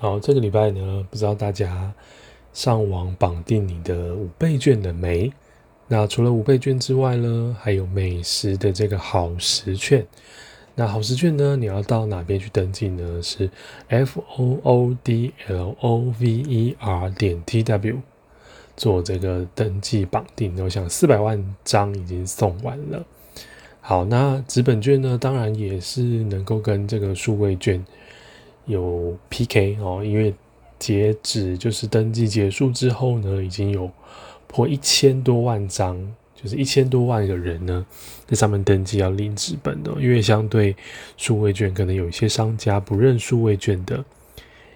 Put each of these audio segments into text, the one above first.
好，这个礼拜呢，不知道大家上网绑定你的五倍券了没？那除了五倍券之外呢，还有美食的这个好食券。那好食券呢，你要到哪边去登记呢？是 f o o d l o v e r 点 t w 做这个登记绑定。我想四百万张已经送完了。好，那纸本券呢，当然也是能够跟这个数位券。有 PK 哦，因为截止就是登记结束之后呢，已经有破一千多万张，就是一千多万个人呢在上面登记要领纸本的。因为相对数位券，可能有一些商家不认数位券的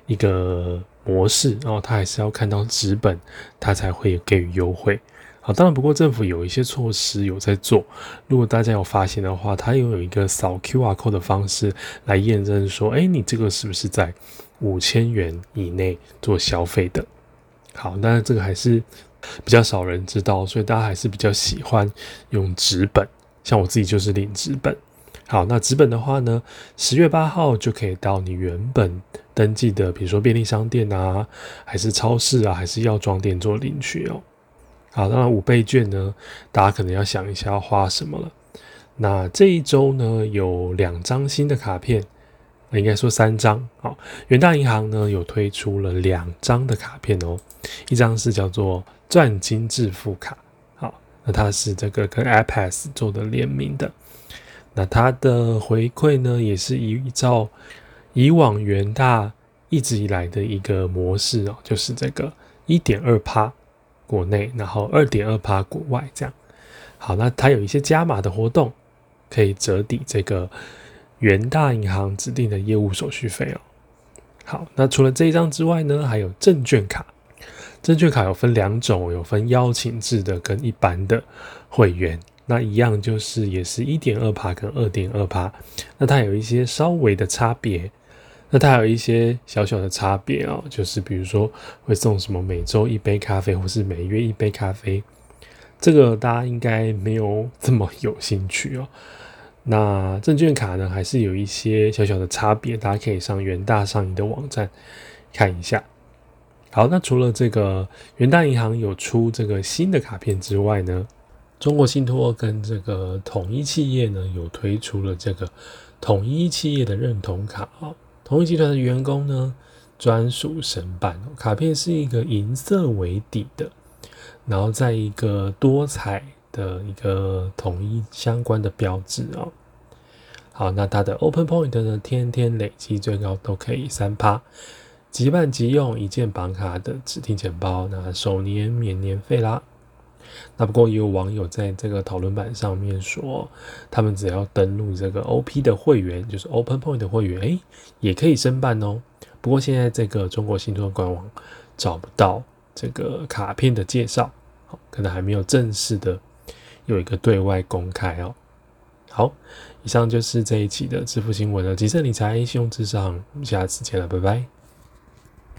一个模式然哦，他还是要看到纸本，他才会给予优惠。好，当然不过政府有一些措施有在做，如果大家有发现的话，它又有一个扫 QR code 的方式来验证说，哎，你这个是不是在五千元以内做消费的？好，但是这个还是比较少人知道，所以大家还是比较喜欢用纸本，像我自己就是领纸本。好，那纸本的话呢，十月八号就可以到你原本登记的，比如说便利商店啊，还是超市啊，还是药妆店做领取哦。好，当然五倍券呢，大家可能要想一下要花什么了。那这一周呢，有两张新的卡片，应该说三张。好，元大银行呢有推出了两张的卡片哦，一张是叫做钻金致富卡，好，那它是这个跟 iPad 做的联名的，那它的回馈呢也是依照以往元大一直以来的一个模式哦，就是这个一点二趴。国内，然后二点二趴国外，这样好。那它有一些加码的活动，可以折抵这个元大银行指定的业务手续费哦。好，那除了这一张之外呢，还有证券卡。证券卡有分两种，有分邀请制的跟一般的会员。那一样就是也是一点二趴跟二点二趴，那它有一些稍微的差别。那它有一些小小的差别哦，就是比如说会送什么每周一杯咖啡，或是每月一杯咖啡，这个大家应该没有这么有兴趣哦。那证券卡呢，还是有一些小小的差别，大家可以上元大上银的网站看一下。好，那除了这个元大银行有出这个新的卡片之外呢，中国信托跟这个统一企业呢，有推出了这个统一企业的认同卡啊。同一集团的员工呢，专属申办卡片是一个银色为底的，然后在一个多彩的一个统一相关的标志哦。好，那它的 Open Point 呢，天天累积最高都可以三趴，即办即用一件绑卡的指定钱包，那首年免年费啦。那不过也有网友在这个讨论板上面说，他们只要登录这个 OP 的会员，就是 Open Point 的会员，哎，也可以申办哦。不过现在这个中国信托官网找不到这个卡片的介绍，可能还没有正式的有一个对外公开哦。好，以上就是这一期的支付新闻了。吉盛理财信用至上，我们下次见了，拜拜。